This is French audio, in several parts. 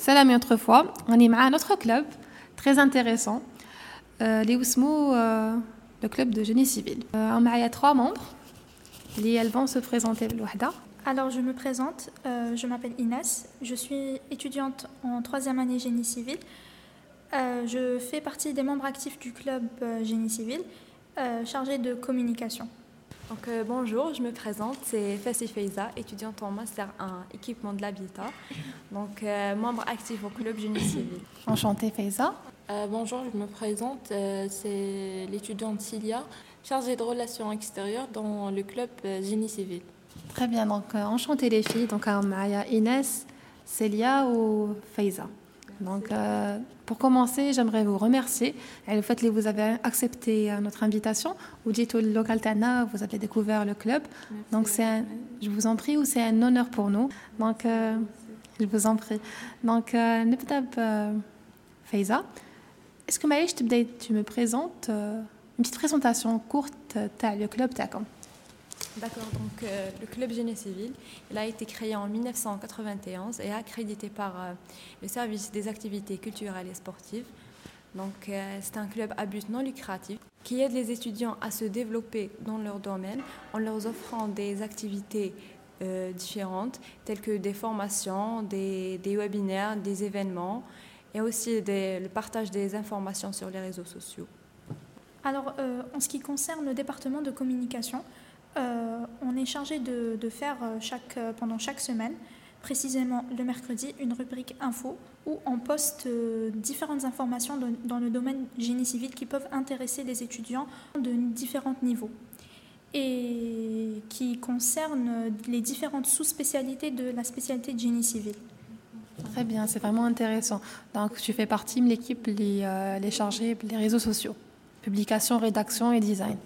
Salamé autrefois, on est à notre club, très intéressant, euh, les euh, le club de génie civil. Euh, on a trois membres, et elles vont se présenter l'Ouhda. Alors je me présente, je m'appelle Inès, je suis étudiante en troisième année génie civil. je fais partie des membres actifs du club génie civil, chargée de communication. Donc, bonjour, je me présente, c'est Fassi Feiza, étudiante en master 1 équipement de l'habitat, donc membre actif au club génie civil. Enchantée Feiza. bonjour, je me présente, c'est l'étudiante Cilia, chargée de relations extérieures dans le club génie civil. Très bien, donc euh, enchantée les filles. Donc, euh, il y a Inès, Célia ou Faiza. Donc, euh, pour commencer, j'aimerais vous remercier. Et le fait que vous avez accepté euh, notre invitation, vous dites au local Tana, vous avez découvert le club. Donc, je vous en prie, c'est un honneur pour nous. Donc, euh, je vous en prie. Donc, euh, Faiza, est-ce que Maïch, tu me présentes une petite présentation courte, le club, t'as comme D'accord, donc euh, le club génie civil, il a été créé en 1991 et accrédité par euh, le service des activités culturelles et sportives. Donc euh, c'est un club à but non lucratif qui aide les étudiants à se développer dans leur domaine en leur offrant des activités différentes telles que des formations, des webinaires, des événements et aussi le partage des informations sur les réseaux sociaux. Alors en ce qui concerne le département de communication, euh, on est chargé de, faire euh, euh, pendant chaque semaine, précisément le mercredi, une rubrique info où on poste différentes informations dans le domaine génie civil qui peuvent intéresser les étudiants de différents niveaux et qui concernent les différentes sous-spécialités de la spécialité de génie civil. Très bien, c'est vraiment intéressant. Donc tu fais partie de l'équipe les, chargés les réseaux sociaux, publication, rédaction et design.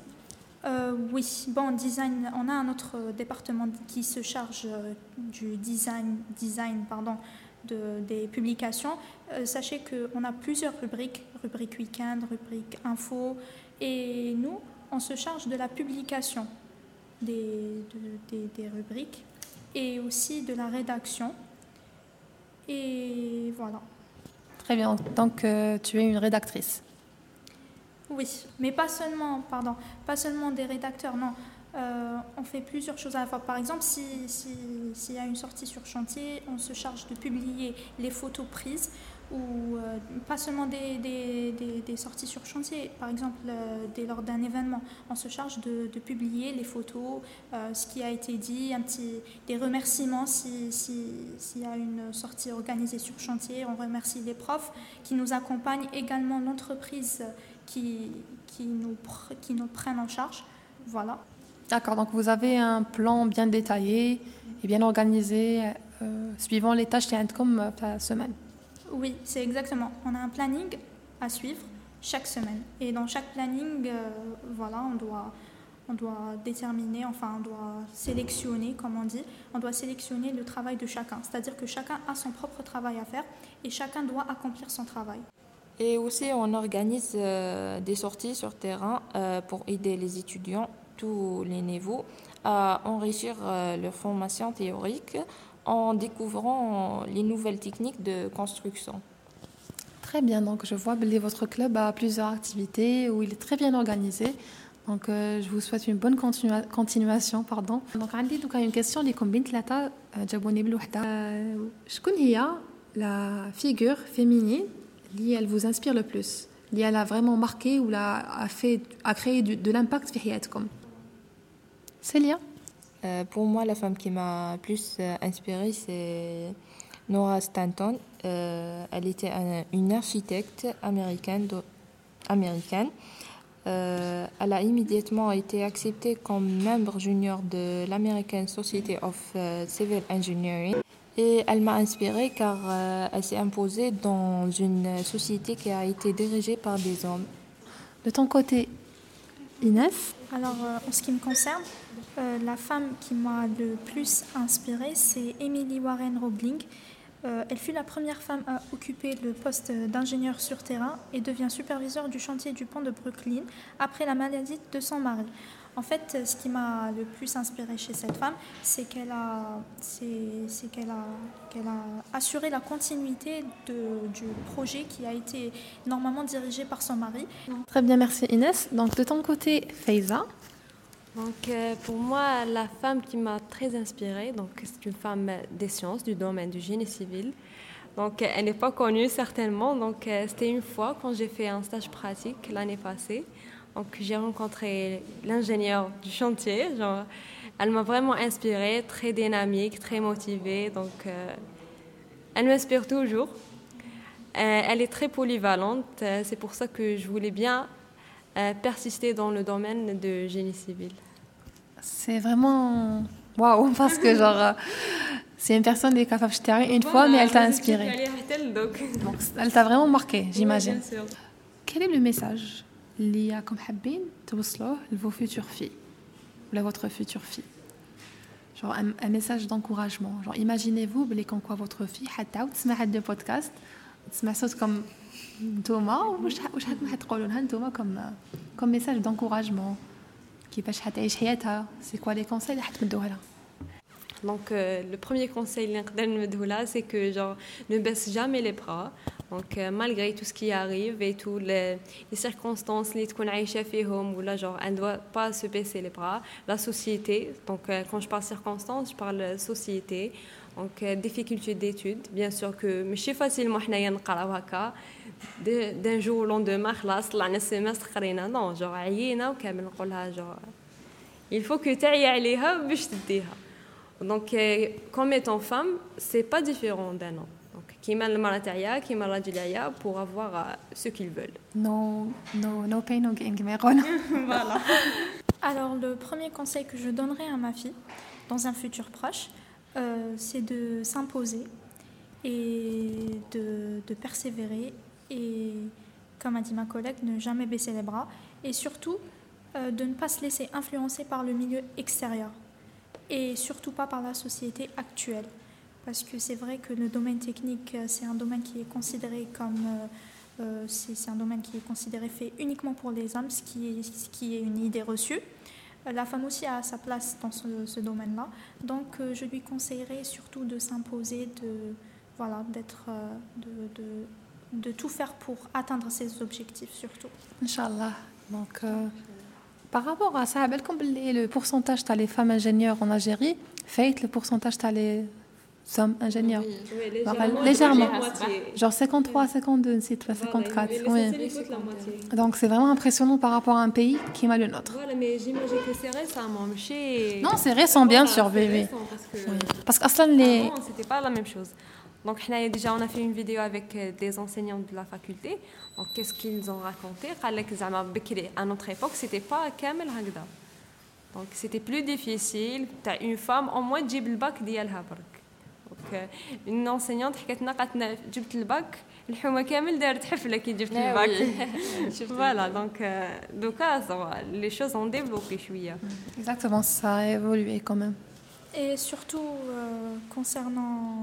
Euh, oui, bon, design, on a un autre département qui se charge euh, du design, design pardon, de, des publications. Euh, sachez qu'on a plusieurs rubriques, rubrique week-end, rubrique info, et nous, on se charge de la publication des, des, rubriques et aussi de la rédaction. Et voilà. Très bien, donc tu es une rédactrice. Oui, mais pas seulement, pardon, pas seulement des rédacteurs, non. Euh, on fait plusieurs choses à la fois. Par exemple, s'il si, y a une sortie sur chantier, on se charge de publier les photos prises ou euh, pas seulement des, sorties sur chantier. Par exemple, euh, lors d'un événement, on se charge de, publier les photos, ce qui a été dit, des remerciements s'il si, s'il y a une sortie organisée sur chantier. On remercie les profs qui nous accompagnent, également l'entreprise qui, qui, nous, qui nous prennent en charge. Voilà. D'accord, donc vous avez un plan bien détaillé et bien organisé euh, suivant les tâches qui comme la semaine. Oui, c'est exactement. On a un planning à suivre chaque semaine. Et dans chaque planning, euh, voilà, on doit, on doit déterminer, enfin, on doit sélectionner, comme on dit, on doit sélectionner le travail de chacun. C'est-à-dire que chacun a son propre travail à faire et chacun doit accomplir son travail. Et aussi, on organise euh, des sorties sur terrain euh, pour aider les étudiants, tous les niveaux, à enrichir euh, leur formation théorique en découvrant les nouvelles techniques de construction. Très bien, donc je vois que votre club a plusieurs activités où il est très bien organisé. Donc je vous souhaite une bonne continua continuation. Pardon. Donc, j'ai une question qui combine la figure féminine Li, elle vous inspire le plus Li, elle a vraiment marqué ou l'a, a, fait, a créé de, de l'impact comme Célia? Euh, Pour moi, la femme qui m'a plus euh, inspirée, c'est Nora Stanton. Euh, elle était une architecte américaine. Euh, elle a immédiatement été acceptée comme membre junior de l'American Society of Civil Engineering. Et elle m'a inspirée car euh, elle s'est imposée dans une société qui a été dirigée par des hommes. De ton côté, Inès? Alors, euh, en ce qui me concerne, euh, la femme qui m'a le plus inspirée, c'est Emily Warren Roebling. elle fut la première femme à occuper le poste d'ingénieur sur terrain et devient superviseur du chantier du pont de Brooklyn après la maladie de son mari. En fait, ce qui m'a le plus inspiré chez cette femme, c'est qu'elle a, c'est, qu'elle a, qu'elle a assuré la continuité de, du projet qui a été normalement dirigé par son mari. Très bien, merci Inès. Donc de ton côté, Faiza. Donc euh, pour moi, la femme qui m'a très inspirée, donc c'est une femme des sciences du domaine du génie civil. Donc elle n'est pas connue certainement. Donc euh, c'était une fois quand j'ai fait un stage pratique l'année passée. Donc j'ai rencontré l'ingénieur du chantier. Genre, elle m'a vraiment inspirée, très dynamique, très motivée. Donc euh, elle m'inspire toujours. Euh, elle est très polyvalente. Euh, c'est pour ça que je voulais bien persister dans le domaine de génie civil. C'est vraiment waouh parce que genre c'est une personne qui est capable de une fois mais elle t'a inspiré. Donc elle t'a vraiment marqué, j'imagine. Quel est le message اللي راكم حابين توصلوه لفو فيتور في ولا votre future fille genre un, un message d'encouragement genre imaginez-vous بلي كون كوا votre fille حتعاود تسمع هاد البودكاست تسمع صوتكم نتوما واش واش راكم حتقولوا لها نتوما كوم كوم ميساج دونكوراجمون كيفاش حتعيش حياتها سي كوا لي كونساي اللي حتمدوها لها Donc, euh, le premier conseil c'est que genre, ne baisse jamais les bras. Donc, euh, malgré tout ce qui arrive et toutes les, les circonstances qu'on a ou là, genre, elle ne doit pas se baisser les bras. La société, donc euh, quand je parle circonstances, je parle société. Donc, difficulté d'études, bien sûr que je suis facilement d'un jour au lendemain, خلاص طلعنا semestre قرينا non genre عيينا وكامل نقولها genre il faut que تعيي عليها باش تديها donc, euh, comme étant femme, c'est pas différent d'un homme. Donc, qui m'a le malataria, qui m'a la pour avoir euh, ce qu'ils veulent. No, no, no pain, no gain, Voilà. Alors, le premier conseil que je donnerais à ma fille, dans un futur proche, euh, c'est de s'imposer et de, de, persévérer et, comme a dit ma collègue, ne jamais baisser les bras et surtout de ne pas se laisser influencer par le milieu extérieur et surtout pas par la société actuelle. Parce que c'est vrai que le domaine technique, euh, c'est un domaine qui est considéré comme... Euh, euh, c'est un domaine qui est considéré fait uniquement pour les hommes, ce qui est, une idée reçue. La femme aussi a sa place dans ce, domaine-là. Donc je lui conseillerais surtout de s'imposer, de, voilà, de, de, tout faire pour atteindre ses objectifs surtout. Inch'Allah. Donc par rapport à ça, le pourcentage des femmes ingénieures en Algérie? Fait le pourcentage des sommes ingénieurs. Légèrement. Genre 53, 52, c'est 54. Voilà, Donc c'est vraiment impressionnant par rapport à un pays qui est mal le nôtre. Voilà, mais j'imagine que c'est récent. Non, c'est récent, bien sûr, bébé. Parce que, oui. les... Ah c'était pas la même chose. Donc, déjà, on a fait une vidéo avec euh, des enseignants de la faculté. Donc, qu'est-ce qu'ils ont raconté? À notre époque, c'était pas Kamel Hagda. Donc, c'était plus difficile. Tu as une femme, au moins, tu le bac d'Yalhabr. Donc, euh, une enseignante حكت لنا قالت جبت الباك الحومه كامل دارت حفله كي جبت الباك voilà donc euh, les choses ont développé شويه exactement ça a évolué quand même et surtout, euh, concernant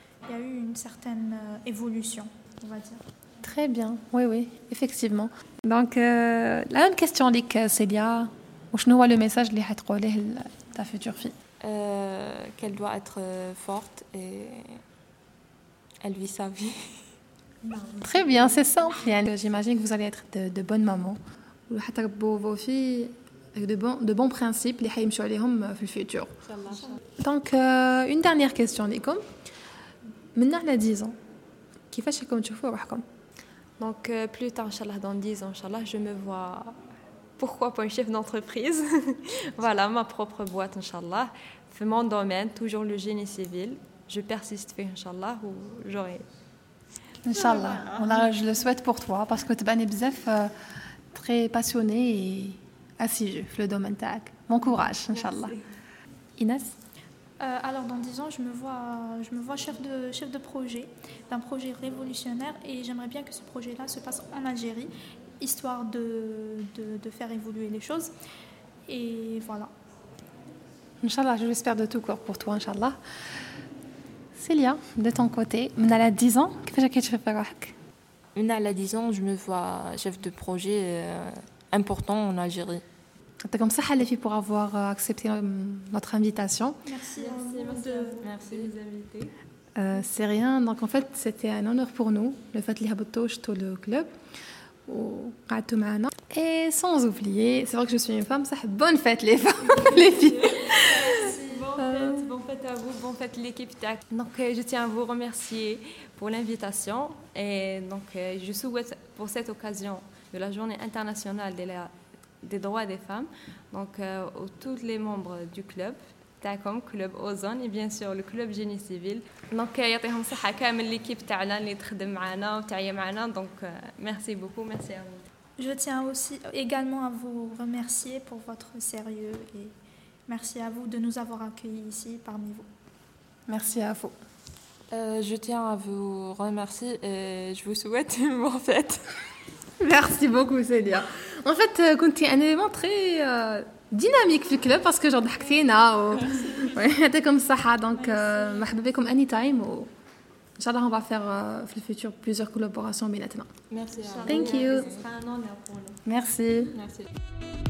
il y a eu une certaine euh, évolution, on va dire. Très bien, oui, oui, effectivement. Donc, euh, la même question avec euh, Célia, je vois le message que ta future fille Qu'elle doit être forte et elle vit sa vie. Très bien, c'est simple. J'imagine que vous allez être de, bonnes mamans. Vous allez vos filles avec de bons, de bons principes, les dans le futur. Donc, une dernière question, Nikom. من على 10 ans كيفاش راكم تشوفوا روحكم Donc euh, plus tard inchallah dans 10 ans inchallah je me vois pourquoi pas un chef d'entreprise voilà ma propre boîte inchallah fait mon domaine toujours le génie civil je persiste fait inchallah ou j'aurai Inch'Allah. je le souhaite pour toi parce que tu es bzef très passionné et assidu le domaine tag. Bon courage, Inch'Allah. Inès euh, alors dans 10 ans, je me vois, chef, de, projet, d'un projet révolutionnaire et j'aimerais bien que ce projet-là se passe en Algérie, histoire de, faire évoluer les choses. Et voilà. Inch'Allah, je l'espère de tout cœur pour toi, Inch'Allah. Célia, de ton côté, on a 10 ans, qu'est-ce que tu fais Une à 10 ans, je me vois chef de projet euh, important en Algérie comme ça, Halefi, pour avoir euh, accepté euh, notre invitation. Merci, merci, de, merci de nous inviter. Euh, c'est rien, donc en fait, c'était un honneur pour nous, le fait que le club. Et sans oublier, c'est vrai que je suis une femme, ça, bonne fête les femmes, les filles. Merci, bonne fête, bonne fête à vous, bonne fête l'équipe TAC. Donc je tiens à vous remercier pour l'invitation et donc je souhaite pour cette occasion de la journée internationale de la des droits des femmes, donc euh, aux tous les membres du club. تاعكم كلوب اوزون et bien sûr le club génie civil donc euh, يعطيهم الصحه كامل ليكيب تاعنا اللي تخدم معنا وتعيا معنا donc euh, merci beaucoup merci à vous Je tiens aussi également à vous remercier pour votre sérieux et merci à vous de nous avoir accueillis ici parmi vous. merci à vous Euh, je tiens à vous remercier et je vous souhaite une bonne fête. merci beaucoup Célia en fait euh, كنتي un élément très euh, dynamique في الكلوب parce que genre ضحكتينا و Ouais, يعطيكم الصحة donc euh, مرحبا بكم anytime و ان شاء الله on va faire euh, في le futur plusieurs collaborations بيناتنا Merci à Thank you. ce